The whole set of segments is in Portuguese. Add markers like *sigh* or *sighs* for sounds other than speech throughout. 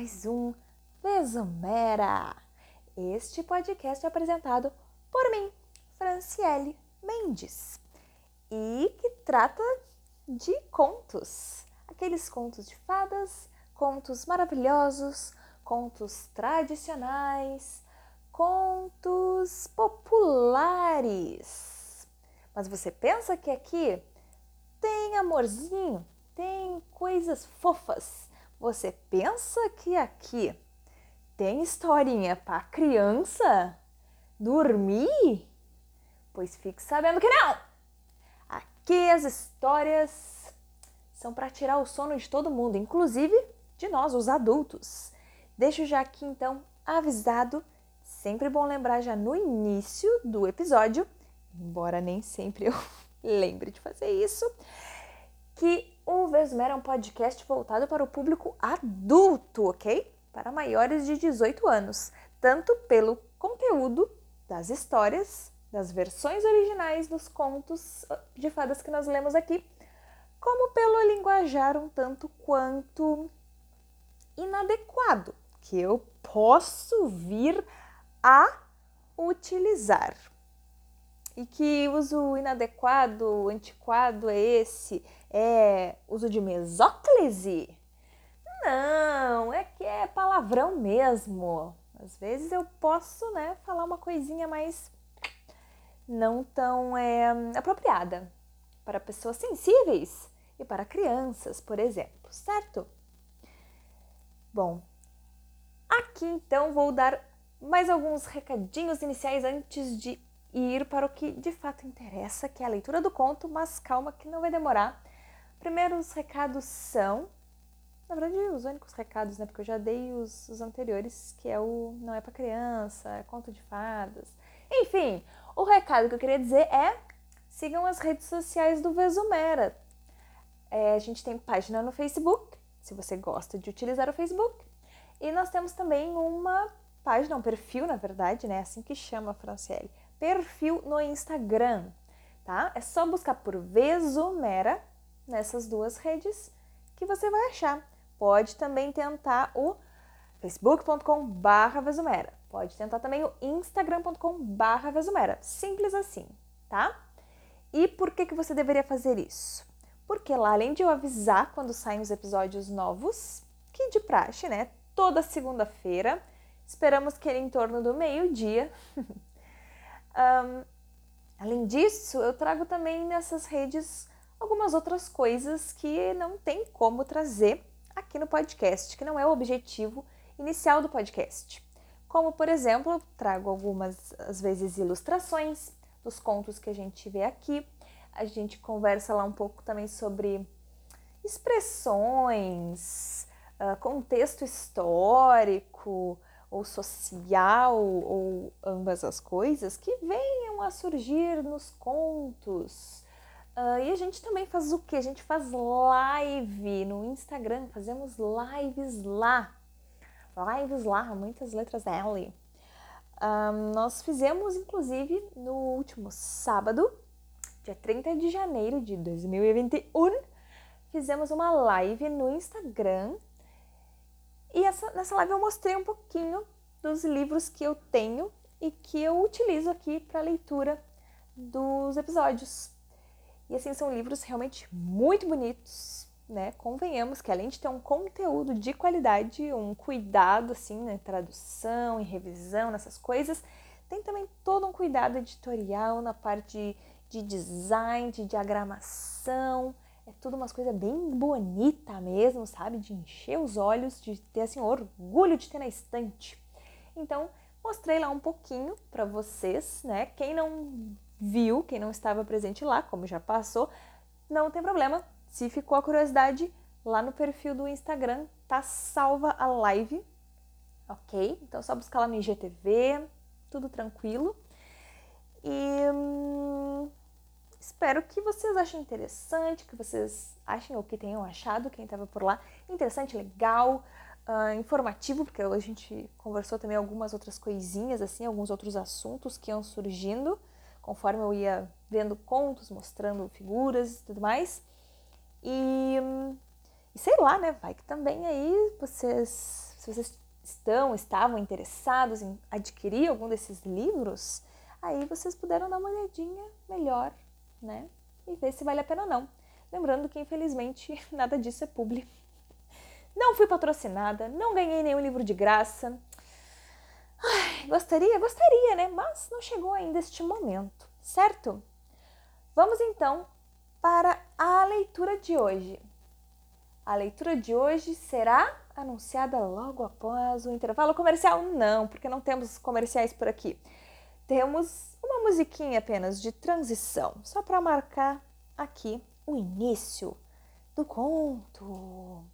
mais um Vesumera. Este podcast é apresentado por mim, Franciele Mendes, e que trata de contos. Aqueles contos de fadas, contos maravilhosos, contos tradicionais, contos populares. Mas você pensa que aqui tem amorzinho, tem coisas fofas. Você pensa que aqui tem historinha para criança dormir? Pois fique sabendo que não! Aqui as histórias são para tirar o sono de todo mundo, inclusive de nós, os adultos. Deixo já aqui então avisado, sempre bom lembrar já no início do episódio, embora nem sempre eu *laughs* lembre de fazer isso, que o Vesmer é um podcast voltado para o público adulto, ok? Para maiores de 18 anos, tanto pelo conteúdo das histórias, das versões originais dos contos de fadas que nós lemos aqui, como pelo linguajar um tanto quanto inadequado que eu posso vir a utilizar. E que uso inadequado, antiquado é esse? É uso de mesóclise? Não, é que é palavrão mesmo. Às vezes eu posso, né, falar uma coisinha mais não tão é, apropriada para pessoas sensíveis e para crianças, por exemplo, certo? Bom, aqui então vou dar mais alguns recadinhos iniciais antes de ir para o que de fato interessa, que é a leitura do conto, mas calma que não vai demorar. Primeiro, os recados são, na verdade, os únicos recados, né? Porque eu já dei os, os anteriores, que é o não é para criança, é conto de fadas. Enfim, o recado que eu queria dizer é sigam as redes sociais do Vesumera. É, a gente tem página no Facebook, se você gosta de utilizar o Facebook. E nós temos também uma página, um perfil, na verdade, né? Assim que chama, Franciele perfil no Instagram, tá? É só buscar por Vesumera nessas duas redes que você vai achar. Pode também tentar o facebook.com/barra Vesumera. Pode tentar também o instagram.com/barra Vesumera. Simples assim, tá? E por que, que você deveria fazer isso? Porque lá, além de eu avisar quando saem os episódios novos, que de praxe, né? Toda segunda-feira, esperamos que ele em torno do meio-dia *laughs* Um, além disso, eu trago também nessas redes algumas outras coisas que não tem como trazer aqui no podcast, que não é o objetivo inicial do podcast. Como, por exemplo, trago algumas, às vezes, ilustrações dos contos que a gente vê aqui. A gente conversa lá um pouco também sobre expressões, uh, contexto histórico, ou social, ou ambas as coisas, que venham a surgir nos contos. Uh, e a gente também faz o que? A gente faz live no Instagram, fazemos lives lá. Lives lá, muitas letras L. Um, nós fizemos, inclusive, no último sábado, dia 30 de janeiro de 2021, fizemos uma live no Instagram e essa, nessa live eu mostrei um pouquinho dos livros que eu tenho e que eu utilizo aqui para leitura dos episódios. E assim, são livros realmente muito bonitos, né? Convenhamos que além de ter um conteúdo de qualidade, um cuidado assim na tradução e revisão, nessas coisas, tem também todo um cuidado editorial na parte de design, de diagramação, é tudo umas coisas bem bonita mesmo, sabe? De encher os olhos, de ter assim orgulho de ter na estante. Então, mostrei lá um pouquinho para vocês, né? Quem não viu, quem não estava presente lá, como já passou, não tem problema. Se ficou a curiosidade, lá no perfil do Instagram tá salva a live, ok? Então só buscar lá no IGTV, tudo tranquilo. E hum, Espero que vocês achem interessante, que vocês achem ou que tenham achado, quem estava por lá, interessante, legal, uh, informativo, porque a gente conversou também algumas outras coisinhas, assim, alguns outros assuntos que iam surgindo, conforme eu ia vendo contos, mostrando figuras e tudo mais. E, e sei lá, né? Vai que também aí vocês Se vocês estão, estavam interessados em adquirir algum desses livros, aí vocês puderam dar uma olhadinha melhor, né? E ver se vale a pena ou não. Lembrando que, infelizmente, *laughs* nada disso é publi. Não fui patrocinada, não ganhei nenhum livro de graça. Gostaria? Gostaria, né? Mas não chegou ainda este momento, certo? Vamos então para a leitura de hoje. A leitura de hoje será anunciada logo após o intervalo comercial? Não, porque não temos comerciais por aqui. Temos uma musiquinha apenas de transição, só para marcar aqui o início do conto.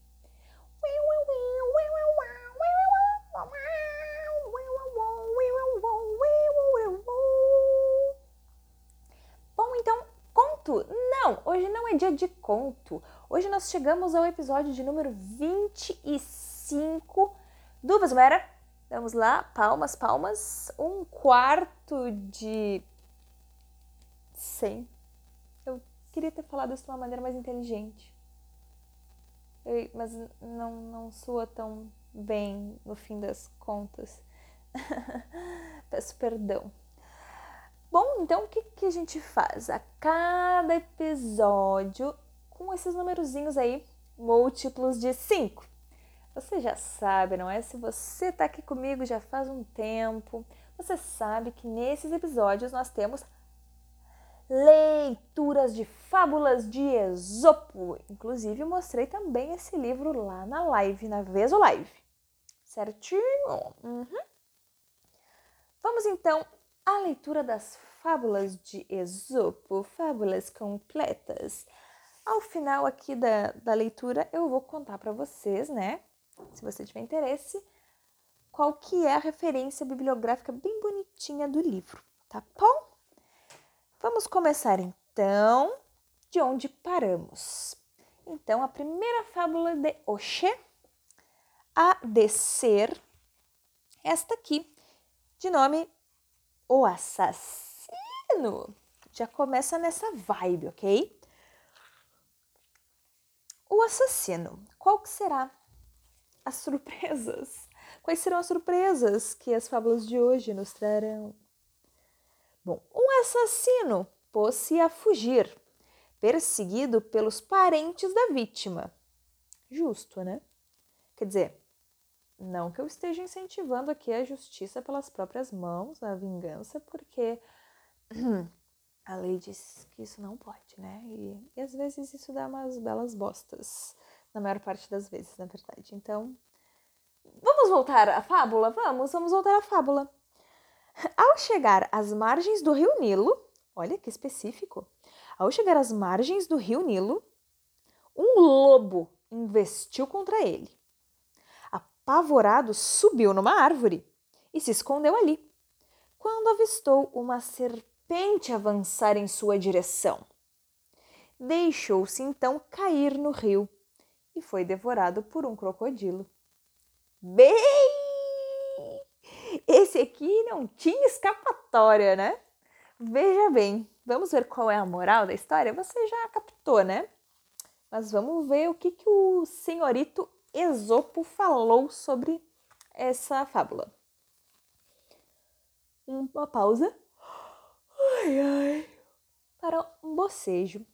Conto? Não, hoje não é dia de conto. Hoje nós chegamos ao episódio de número 25 do Vasmera. Vamos lá, palmas, palmas. Um quarto de 100. Eu queria ter falado isso de uma maneira mais inteligente. Eu, mas não, não soa tão bem no fim das contas. *laughs* Peço perdão. Bom, então o que, que a gente faz? A cada episódio com esses numerozinhos aí, múltiplos de 5. Você já sabe, não é? Se você está aqui comigo já faz um tempo, você sabe que nesses episódios nós temos leituras de fábulas de Esopo. Inclusive, mostrei também esse livro lá na live, na Veso Live. Certinho? Uhum. Vamos então à leitura das fábulas de Esopo, fábulas completas. Ao final aqui da, da leitura, eu vou contar para vocês, né? Se você tiver interesse, qual que é a referência bibliográfica bem bonitinha do livro, tá bom? Vamos começar então de onde paramos. Então, a primeira fábula de Oxê, a descer, esta aqui, de nome O Assassino. Já começa nessa vibe, ok? o assassino. Qual que será as surpresas? *laughs* Quais serão as surpresas que as fábulas de hoje nos trarão? Bom, um assassino pôs-se a fugir, perseguido pelos parentes da vítima. Justo, né? Quer dizer, não que eu esteja incentivando aqui a justiça pelas próprias mãos, a vingança, porque *clears throat* a lei diz que isso não pode, né? E, e, às vezes isso dá umas belas bostas, na maior parte das vezes, na verdade. Então, vamos voltar à fábula? Vamos, vamos voltar à fábula. *laughs* Ao chegar às margens do rio Nilo, olha que específico. Ao chegar às margens do rio Nilo, um lobo investiu contra ele. Apavorado, subiu numa árvore e se escondeu ali. Quando avistou uma serpente, avançar em sua direção. Deixou-se então cair no rio e foi devorado por um crocodilo. Bem! Esse aqui não tinha escapatória, né? Veja bem, vamos ver qual é a moral da história? Você já captou, né? Mas vamos ver o que, que o senhorito Esopo falou sobre essa fábula. Uma pausa ai, ai, para um bocejo,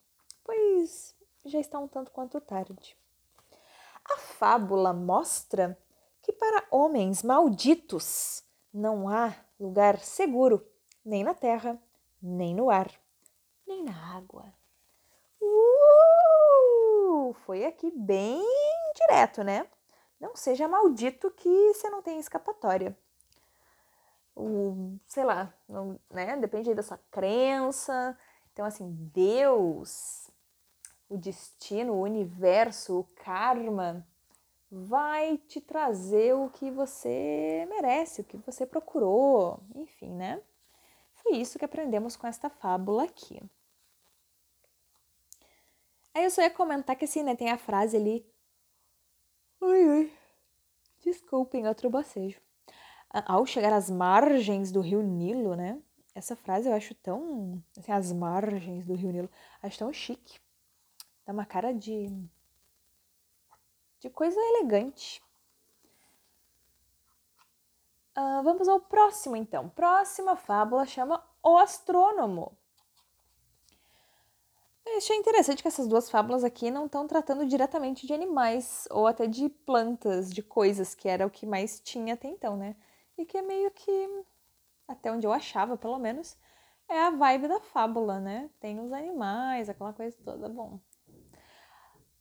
pois já está um tanto quanto tarde. A fábula mostra que para homens malditos não há lugar seguro nem na terra, nem no ar, nem na água. Uh, foi aqui bem direto, né? Não seja maldito que você não tem escapatória o, sei lá, não, né? Depende aí da sua crença. Então, assim, Deus, o destino, o universo, o karma vai te trazer o que você merece, o que você procurou, enfim, né? Foi isso que aprendemos com esta fábula aqui. Aí eu só ia comentar que assim, né, tem a frase ali. Ui, ui. Desculpem, outro bocejo ao chegar às margens do rio Nilo, né? Essa frase eu acho tão. Assim, as margens do rio Nilo. Acho tão chique. Dá uma cara de. de coisa elegante. Uh, vamos ao próximo, então. Próxima fábula chama O Astrônomo. Achei interessante que essas duas fábulas aqui não estão tratando diretamente de animais ou até de plantas, de coisas, que era o que mais tinha até então, né? E que é meio que, até onde eu achava, pelo menos, é a vibe da fábula, né? Tem os animais, aquela coisa toda. Bom,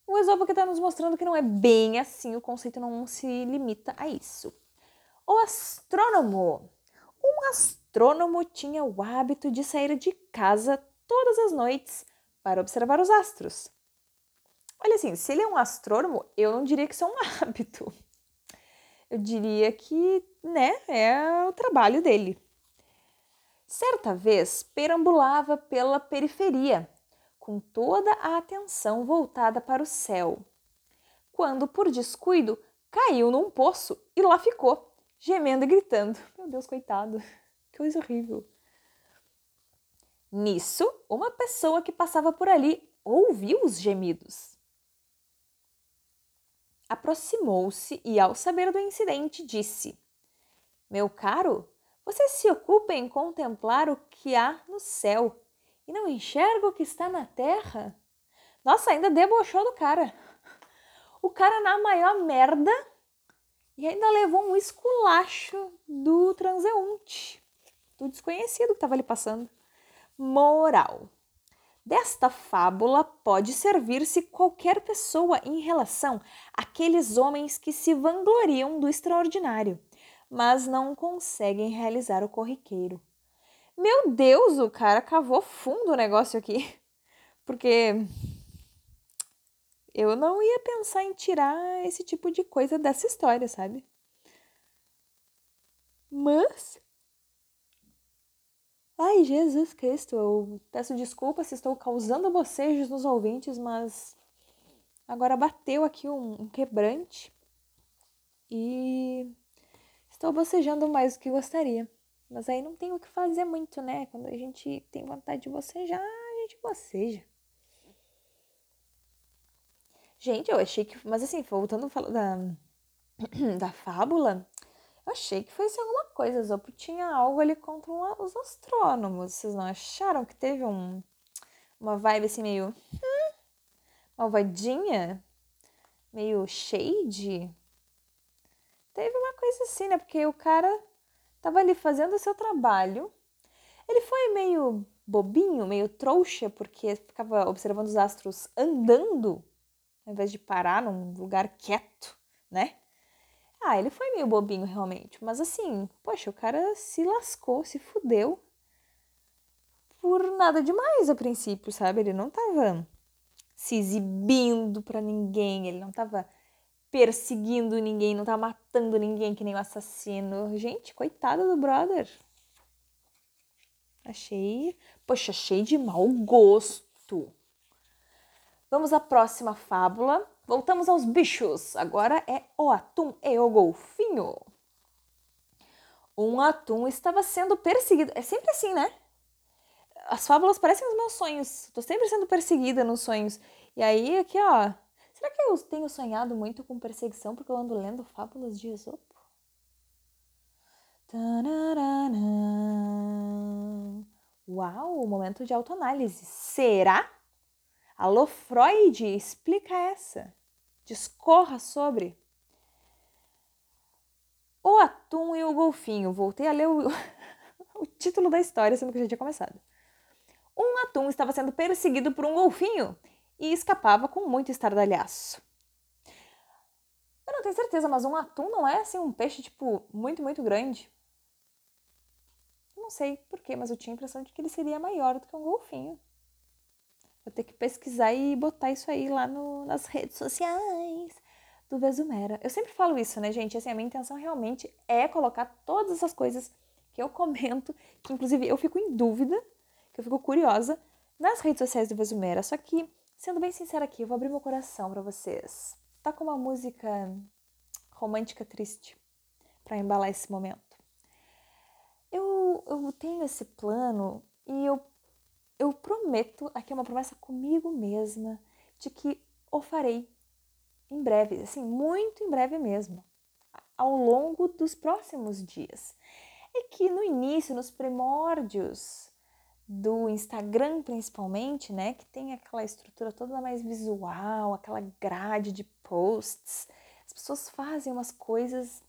o Esopo que está nos mostrando que não é bem assim, o conceito não se limita a isso. O astrônomo. Um astrônomo tinha o hábito de sair de casa todas as noites para observar os astros. Olha assim, se ele é um astrônomo, eu não diria que isso é um *laughs* hábito. Eu diria que, né, é o trabalho dele. Certa vez, perambulava pela periferia, com toda a atenção voltada para o céu. Quando, por descuido, caiu num poço e lá ficou, gemendo e gritando. Meu Deus, coitado, *laughs* que coisa horrível. Nisso, uma pessoa que passava por ali ouviu os gemidos. Aproximou-se e, ao saber do incidente, disse: Meu caro, você se ocupa em contemplar o que há no céu e não enxerga o que está na terra? Nossa, ainda debochou do cara. O cara na maior merda e ainda levou um esculacho do transeunte, do desconhecido que estava ali passando. Moral. Desta fábula pode servir-se qualquer pessoa em relação àqueles homens que se vangloriam do extraordinário, mas não conseguem realizar o corriqueiro. Meu Deus, o cara cavou fundo o negócio aqui. *laughs* Porque eu não ia pensar em tirar esse tipo de coisa dessa história, sabe? Mas. Ai, Jesus Cristo, eu peço desculpa se estou causando bocejos nos ouvintes, mas agora bateu aqui um, um quebrante e estou bocejando mais do que gostaria. Mas aí não tem o que fazer muito, né? Quando a gente tem vontade de bocejar, a gente boceja. Gente, eu achei que. Mas assim, voltando a falar da, *clears throat* da fábula, achei que fosse alguma coisa. Zopo tinha algo ali contra os astrônomos. Vocês não acharam que teve um, uma vibe assim meio. Hum, malvadinha? Meio shade? Teve uma coisa assim, né? Porque o cara Tava ali fazendo o seu trabalho. Ele foi meio bobinho, meio trouxa, porque ficava observando os astros andando, ao invés de parar num lugar quieto, né? Ah, ele foi meio bobinho realmente, mas assim, poxa, o cara se lascou, se fudeu por nada demais a princípio, sabe? Ele não tava se exibindo para ninguém, ele não tava perseguindo ninguém, não tá matando ninguém que nem o assassino. Gente, coitada do brother. Achei, poxa, achei de mau gosto. Vamos à próxima fábula. Voltamos aos bichos. Agora é o atum e o golfinho. Um atum estava sendo perseguido. É sempre assim, né? As fábulas parecem os meus sonhos. Tô sempre sendo perseguida nos sonhos. E aí, aqui, ó, Será que eu tenho sonhado muito com perseguição porque eu ando lendo fábulas de Esopo? Uau, momento de autoanálise. Será? Alô, Freud, explica essa. Discorra sobre. O atum e o golfinho. Voltei a ler o, *laughs* o título da história, sendo que já tinha começado. Um atum estava sendo perseguido por um golfinho e escapava com muito estardalhaço. Eu não tenho certeza, mas um atum não é assim um peixe, tipo, muito, muito grande. Não sei porquê, mas eu tinha a impressão de que ele seria maior do que um golfinho. Vou ter que pesquisar e botar isso aí lá no, nas redes sociais do Vesumera. Eu sempre falo isso, né, gente? Assim, a minha intenção realmente é colocar todas essas coisas que eu *laughs* comento, que inclusive eu fico em dúvida, que eu fico curiosa, nas redes sociais do Vesumera. Só que Sendo bem sincera aqui, eu vou abrir meu coração para vocês. Tá com uma música romântica triste para embalar esse momento. Eu, eu tenho esse plano e eu, eu prometo, aqui é uma promessa comigo mesma, de que o farei em breve, assim, muito em breve mesmo. ao longo dos próximos dias? É que no início, nos primórdios do Instagram principalmente, né, que tem aquela estrutura toda mais visual, aquela grade de posts, as pessoas fazem umas coisas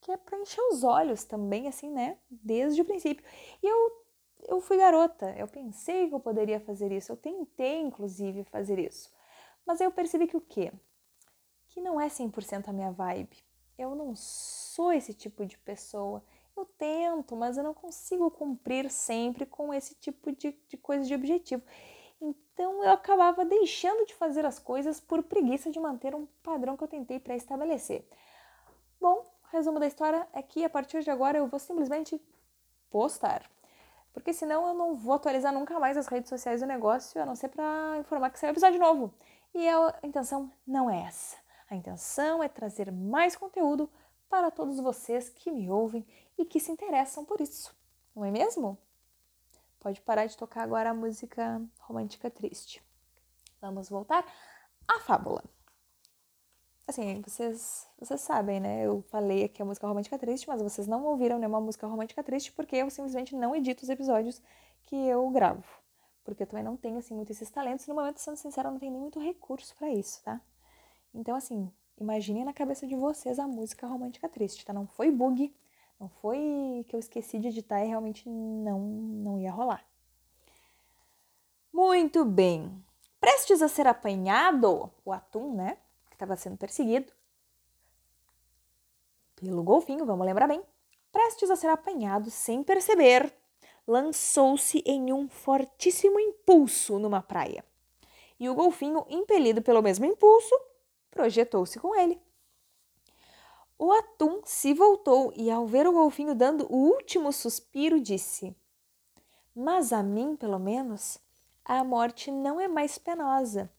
que é para encher os olhos também, assim, né, desde o princípio. E eu eu fui garota, eu pensei que eu poderia fazer isso, eu tentei inclusive fazer isso. Mas eu percebi que o quê? Que não é 100% a minha vibe. Eu não sou esse tipo de pessoa. Eu tento, mas eu não consigo cumprir sempre com esse tipo de, de coisa de objetivo. Então eu acabava deixando de fazer as coisas por preguiça de manter um padrão que eu tentei pré-estabelecer. Bom, resumo da história é que a partir de agora eu vou simplesmente postar porque senão eu não vou atualizar nunca mais as redes sociais do negócio, a não ser para informar que saiu episódio novo. E a intenção não é essa. A intenção é trazer mais conteúdo para todos vocês que me ouvem e que se interessam por isso, não é mesmo? Pode parar de tocar agora a música romântica triste. Vamos voltar à fábula. Assim, vocês, vocês sabem, né? Eu falei aqui a música romântica triste, mas vocês não ouviram nenhuma música romântica triste porque eu simplesmente não edito os episódios que eu gravo. Porque eu também não tenho, assim, muito esses talentos. No momento, sendo sincera, não tenho nem muito recurso para isso, tá? Então, assim, imaginem na cabeça de vocês a música romântica triste, tá? Não foi bug, não foi que eu esqueci de editar e realmente não, não ia rolar. Muito bem. Prestes a ser apanhado, o atum, né? Estava sendo perseguido pelo golfinho, vamos lembrar bem, prestes a ser apanhado sem perceber, lançou-se em um fortíssimo impulso numa praia. E o golfinho, impelido pelo mesmo impulso, projetou-se com ele. O atum se voltou e, ao ver o golfinho dando o último suspiro, disse: Mas a mim, pelo menos, a morte não é mais penosa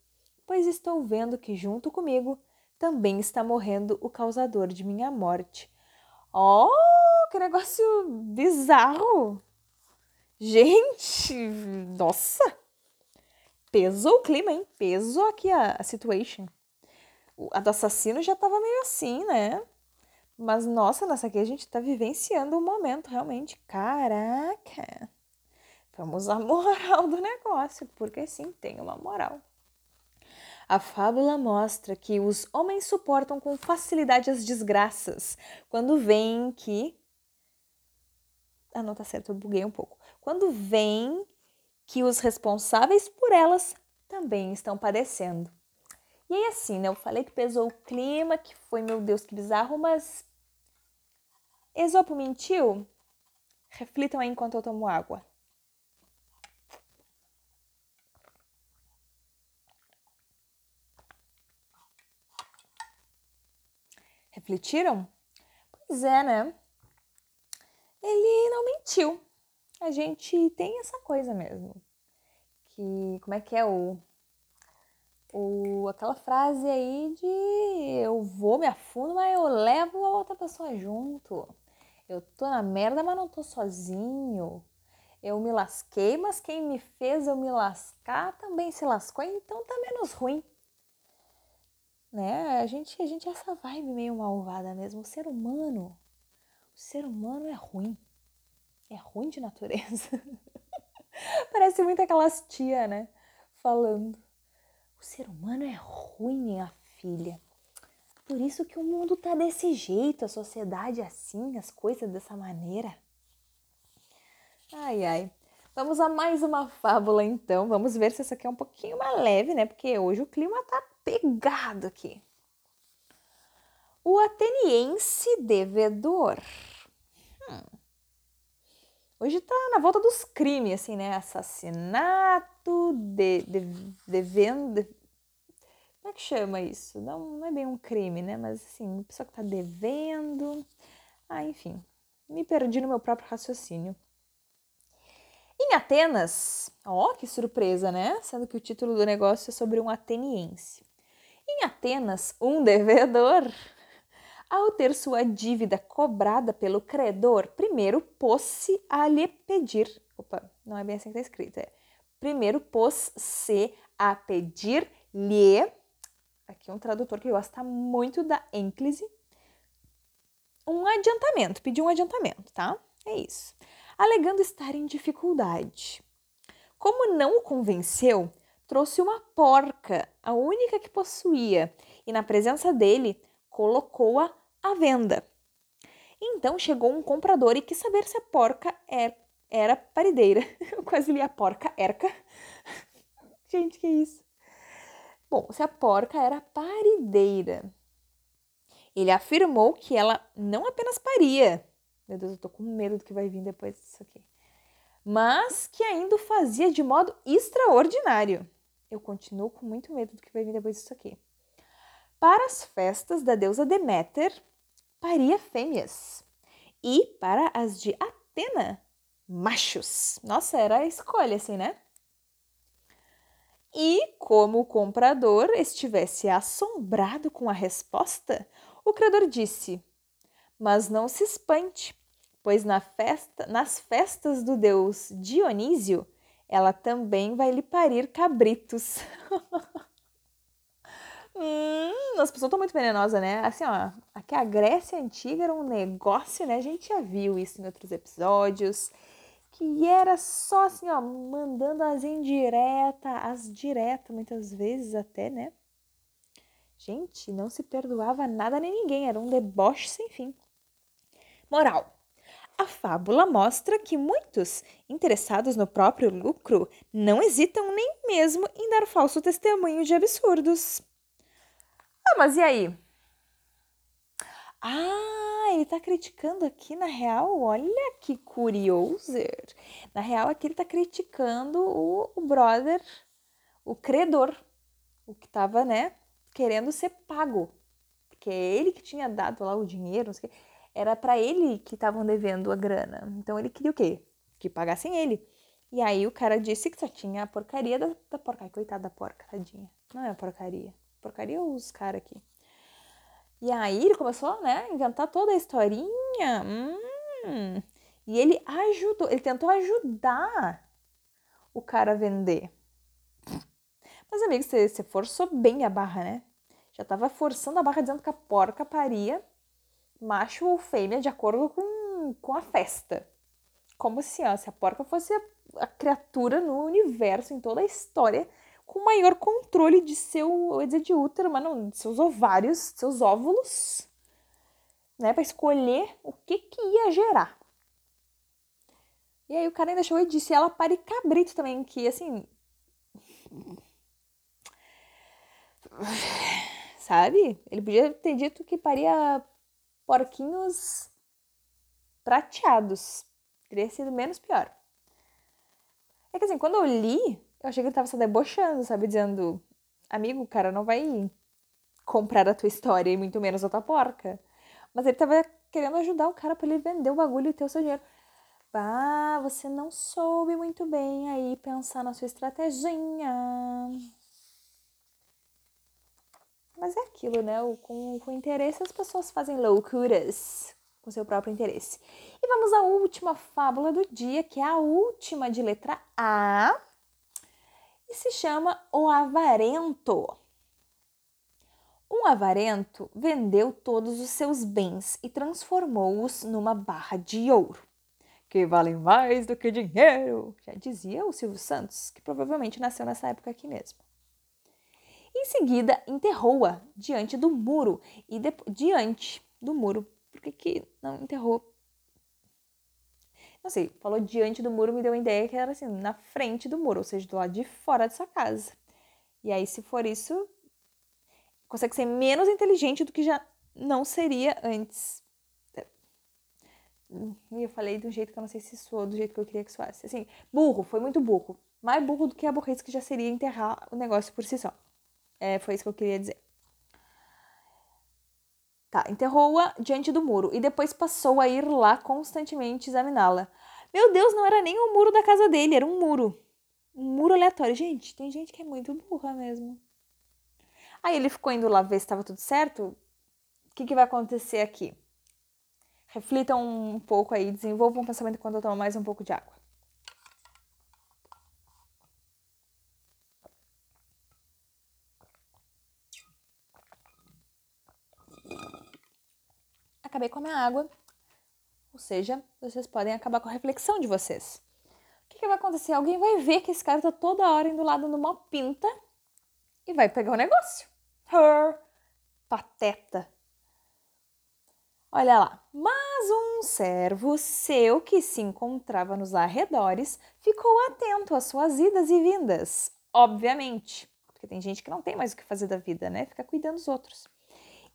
pois estou vendo que junto comigo também está morrendo o causador de minha morte. Oh, que negócio bizarro! Gente, nossa! Pesou o clima, hein? Pesou aqui a, a situation. A do assassino já tava meio assim, né? Mas, nossa, nessa aqui a gente tá vivenciando o um momento, realmente. Caraca! Vamos à moral do negócio, porque sim, tem uma moral. A fábula mostra que os homens suportam com facilidade as desgraças quando veem que. Ah, não tá certo, eu buguei um pouco. Quando veem que os responsáveis por elas também estão padecendo. E aí, assim, né? Eu falei que pesou o clima, que foi, meu Deus, que bizarro, mas. Esopo mentiu? Reflitam aí enquanto eu tomo água. Refletiram? Pois é, né? Ele não mentiu. A gente tem essa coisa mesmo. Que, como é que é o, o aquela frase aí de eu vou, me afundo, mas eu levo a outra pessoa junto. Eu tô na merda, mas não tô sozinho. Eu me lasquei, mas quem me fez eu me lascar também se lascou, então tá menos ruim né? A gente, a gente é essa vibe meio malvada mesmo. O ser humano, o ser humano é ruim. É ruim de natureza. *laughs* Parece muito aquelas tia, né? Falando. O ser humano é ruim, minha filha. Por isso que o mundo tá desse jeito, a sociedade é assim, as coisas dessa maneira. Ai, ai. Vamos a mais uma fábula então. Vamos ver se essa aqui é um pouquinho mais leve, né? Porque hoje o clima tá pegado aqui. O ateniense devedor. Hum. Hoje tá na volta dos crimes, assim, né? Assassinato, de, de, devendo. De, como é que chama isso? Não, não é bem um crime, né? Mas assim, pessoa que tá devendo. Ah, enfim. Me perdi no meu próprio raciocínio. Em Atenas, ó, que surpresa, né? Sendo que o título do negócio é sobre um ateniense. Em Atenas, um devedor, ao ter sua dívida cobrada pelo credor, primeiro pôs-se a lhe pedir. Opa, não é bem assim que está escrito. É. Primeiro pôs-se a pedir-lhe. Aqui um tradutor que gosta muito da ênclise. um adiantamento, pediu um adiantamento, tá? É isso. Alegando estar em dificuldade. Como não o convenceu, trouxe uma porca, a única que possuía, e na presença dele colocou-a à venda. Então chegou um comprador e quis saber se a porca era, é, era parideira. *laughs* Eu quase li a porca erca. *laughs* Gente, que isso? Bom, se a porca era parideira. Ele afirmou que ela não apenas paria. Meu Deus, eu tô com medo do que vai vir depois disso aqui. Mas que ainda o fazia de modo extraordinário. Eu continuo com muito medo do que vai vir depois disso aqui. Para as festas da deusa Deméter, paria fêmeas. E para as de Atena, machos. Nossa, era a escolha, assim, né? E como o comprador estivesse assombrado com a resposta, o criador disse: Mas não se espante, pois na festa, nas festas do deus Dionísio, ela também vai lhe parir cabritos. *laughs* hum, as pessoas estão muito venenosas, né? Assim, ó, aqui a Grécia Antiga era um negócio, né? A gente já viu isso em outros episódios. Que era só assim, ó, mandando as indiretas, as diretas, muitas vezes até, né? Gente, não se perdoava nada nem ninguém, era um deboche sem fim. Moral: a fábula mostra que muitos, interessados no próprio lucro, não hesitam nem mesmo em dar falso testemunho de absurdos. Ah, mas e aí? Ah, ele tá criticando aqui, na real, olha que curioso. Na real, aqui ele tá criticando o, o brother, o credor, o que tava, né, querendo ser pago. Porque é ele que tinha dado lá o dinheiro, não sei o que era para ele que estavam devendo a grana. Então ele queria o quê? Que pagassem ele. E aí o cara disse que só tinha a porcaria da, da porca. Coitada da porca, tadinha. Não é a porcaria. Porcaria os caras aqui. E aí ele começou, né, inventar toda a historinha. Hum. E ele ajudou, ele tentou ajudar o cara a vender. Mas, amigo, você, você forçou bem a barra, né? Já tava forçando a barra dizendo que a porca paria macho ou fêmea de acordo com, com a festa. Como se, ó, se a porca fosse a, a, criatura no universo, em toda a história, com maior controle de seu, eu dizer de útero, mas não, de seus ovários, seus óvulos, né, para escolher o que que ia gerar. E aí o cara ainda chegou e disse, ela pare cabrito também, que assim... *sighs* Sabe? Ele podia ter dito que paria porquinhos prateados. Teria sido menos pior. É que assim, quando eu li, eu achei que ele tava só debochando, sabe? Dizendo, amigo, cara, não vai comprar a tua história e muito menos a tua porca. Mas ele tava querendo ajudar o cara para ele vender o bagulho e ter o seu dinheiro. Ah, você não soube muito bem aí pensar na sua estratégia. Mas é aquilo, né? Com, com interesse as pessoas fazem loucuras com seu próprio interesse. E vamos à última fábula do dia, que é a última de letra A, e se chama O Avarento. Um avarento vendeu todos os seus bens e transformou-os numa barra de ouro, que valem mais do que dinheiro, já dizia o Silvio Santos, que provavelmente nasceu nessa época aqui mesmo. Em seguida, enterrou-a diante do muro e de... diante do muro. Por que, que não enterrou? Não sei, falou diante do muro, me deu a ideia que era assim, na frente do muro, ou seja, do lado de fora dessa casa. E aí, se for isso, consegue ser menos inteligente do que já não seria antes. E eu falei de um jeito que eu não sei se soou do jeito que eu queria que soasse. Assim, burro, foi muito burro. Mais burro do que a burrice que já seria enterrar o negócio por si só. É, foi isso que eu queria dizer. Tá, enterrou-a diante do muro e depois passou a ir lá constantemente examiná-la. Meu Deus, não era nem o muro da casa dele, era um muro. Um muro aleatório. Gente, tem gente que é muito burra mesmo. Aí ele ficou indo lá ver se estava tudo certo. O que, que vai acontecer aqui? Reflitam um pouco aí, desenvolvam um pensamento enquanto eu tomo mais um pouco de água. Acabei com a minha água. Ou seja, vocês podem acabar com a reflexão de vocês. O que, que vai acontecer? Alguém vai ver que esse cara tá toda hora indo lá dando uma pinta e vai pegar o negócio. Her, pateta. Olha lá. Mas um servo seu que se encontrava nos arredores ficou atento às suas idas e vindas, obviamente, porque tem gente que não tem mais o que fazer da vida, né? Fica cuidando dos outros.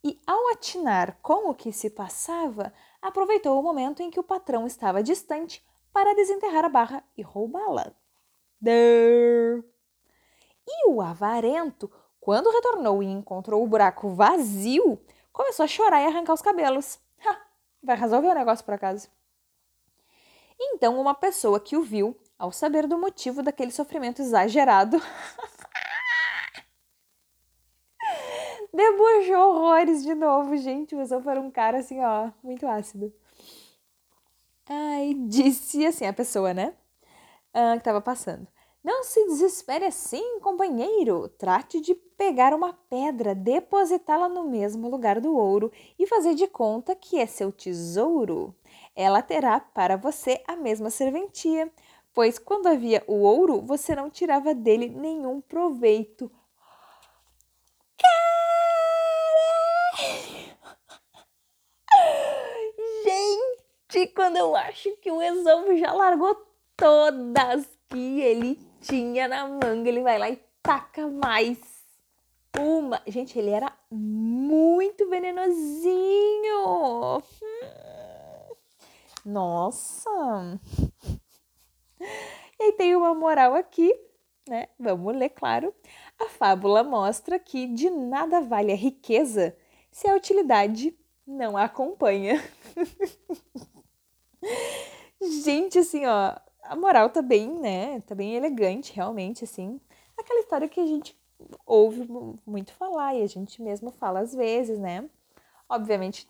E ao atinar com o que se passava, aproveitou o momento em que o patrão estava distante para desenterrar a barra e roubá-la. E o avarento, quando retornou e encontrou o buraco vazio, começou a chorar e arrancar os cabelos. Ha, vai resolver o negócio por acaso. Então, uma pessoa que o viu, ao saber do motivo daquele sofrimento exagerado, *laughs* debochou horrores de novo, gente. Usou para um cara assim, ó, muito ácido. Ai, disse assim a pessoa, né? Ah, que tava passando. Não se desespere assim, companheiro. Trate de pegar uma pedra, depositá-la no mesmo lugar do ouro e fazer de conta que é seu tesouro. Ela terá para você a mesma serventia, pois quando havia o ouro, você não tirava dele nenhum proveito. Gente, quando eu acho que o Esopo já largou todas que ele tinha na manga, ele vai lá e taca mais uma. Gente, ele era muito venenosinho. Nossa! E tem uma moral aqui, né? Vamos ler, claro. A fábula mostra que de nada vale a riqueza se a utilidade não a acompanha. *laughs* Gente, assim, ó, a moral tá bem, né? Tá bem elegante, realmente, assim. Aquela história que a gente ouve muito falar e a gente mesmo fala às vezes, né? Obviamente,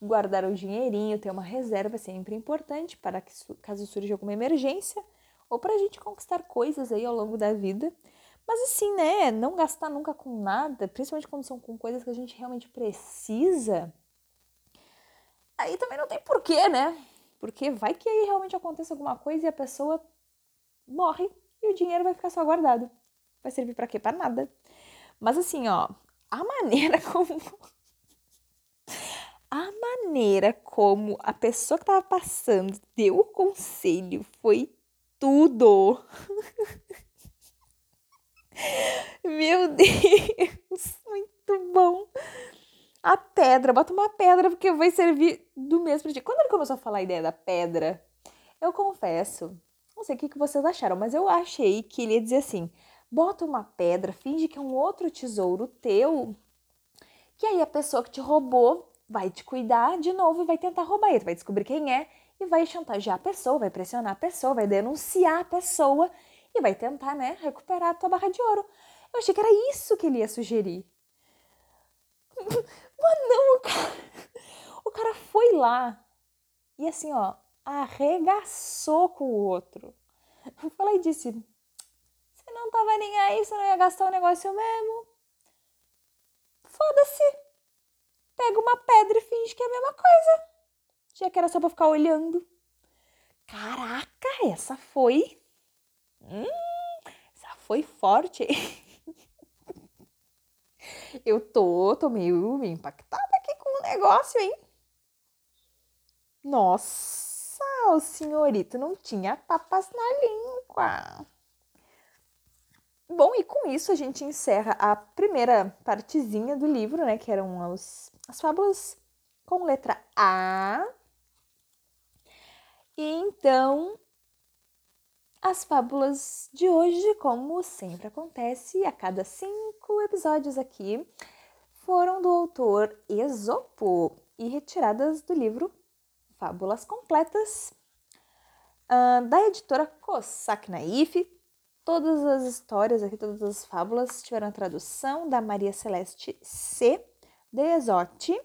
guardar o dinheirinho, ter uma reserva é sempre importante para que caso surja alguma emergência ou para a gente conquistar coisas aí ao longo da vida. Mas assim, né? Não gastar nunca com nada, principalmente quando são com coisas que a gente realmente precisa. Aí também não tem porquê, né? Porque vai que aí realmente aconteça alguma coisa e a pessoa morre e o dinheiro vai ficar só guardado. Vai servir para quê? Para nada. Mas assim, ó, a maneira *laughs* como a maneira como a pessoa que tava passando deu o conselho foi tudo. *laughs* Meu Deus, muito bom a pedra, bota uma pedra porque vai servir do mesmo jeito. Quando ele começou a falar a ideia da pedra, eu confesso, não sei o que vocês acharam, mas eu achei que ele ia dizer assim: bota uma pedra, finge que é um outro tesouro teu, que aí a pessoa que te roubou vai te cuidar de novo e vai tentar roubar ele, vai descobrir quem é e vai chantagear a pessoa, vai pressionar a pessoa, vai denunciar a pessoa e vai tentar, né, recuperar a tua barra de ouro. Eu achei que era isso que ele ia sugerir. *laughs* Mas não, o cara, o cara foi lá e assim, ó, arregaçou com o outro. Eu falei e disse: Você não tava nem aí, você não ia gastar o negócio mesmo? Foda-se. Pega uma pedra e finge que é a mesma coisa. Já que era só pra ficar olhando. Caraca, essa foi. Hum, essa foi forte. *laughs* Eu tô, tô meio impactada aqui com o negócio, hein? Nossa, o senhorito não tinha papas na língua. Bom, e com isso a gente encerra a primeira partezinha do livro, né? Que eram os, as fábulas com letra A. E então as fábulas de hoje, como sempre acontece, a cada cinco episódios aqui, foram do autor Esopo e retiradas do livro Fábulas Completas, uh, da editora Cossack Naif. Todas as histórias aqui, todas as fábulas tiveram a tradução da Maria Celeste C. de Exote.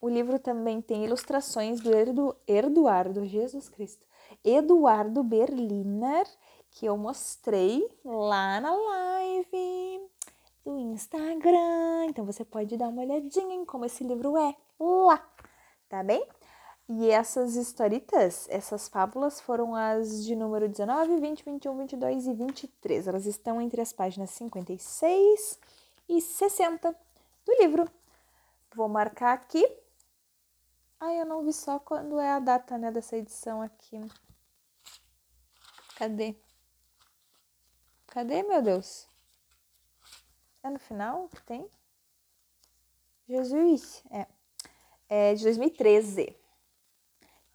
O livro também tem ilustrações do Eduardo Jesus Cristo Eduardo Berliner, que eu mostrei lá na live do Instagram. Então você pode dar uma olhadinha em como esse livro é lá. tá bem? E essas historitas, essas fábulas foram as de número 19, 20, 21, 22 e 23. Elas estão entre as páginas 56 e 60 do livro. Vou marcar aqui. Ai, eu não vi só quando é a data, né, dessa edição aqui. Cadê? Cadê, meu Deus? É no final que tem? Jesus, é. É de 2013.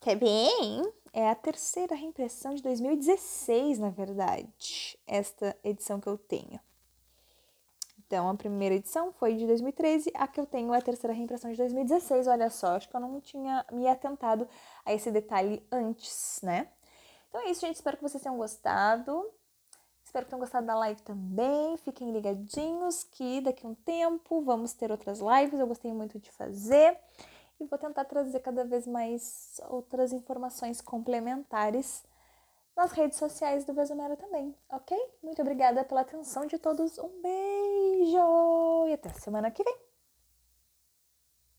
Tá bem? É a terceira reimpressão de 2016, na verdade, esta edição que eu tenho. Então, a primeira edição foi de 2013, a que eu tenho é a terceira reimpressão de 2016. Olha só, acho que eu não tinha me atentado a esse detalhe antes, né? Então é isso, gente. Espero que vocês tenham gostado. Espero que tenham gostado da live também. Fiquem ligadinhos que daqui a um tempo vamos ter outras lives. Eu gostei muito de fazer e vou tentar trazer cada vez mais outras informações complementares nas redes sociais do Vesumero também, ok? Muito obrigada pela atenção de todos, um beijo e até semana que vem!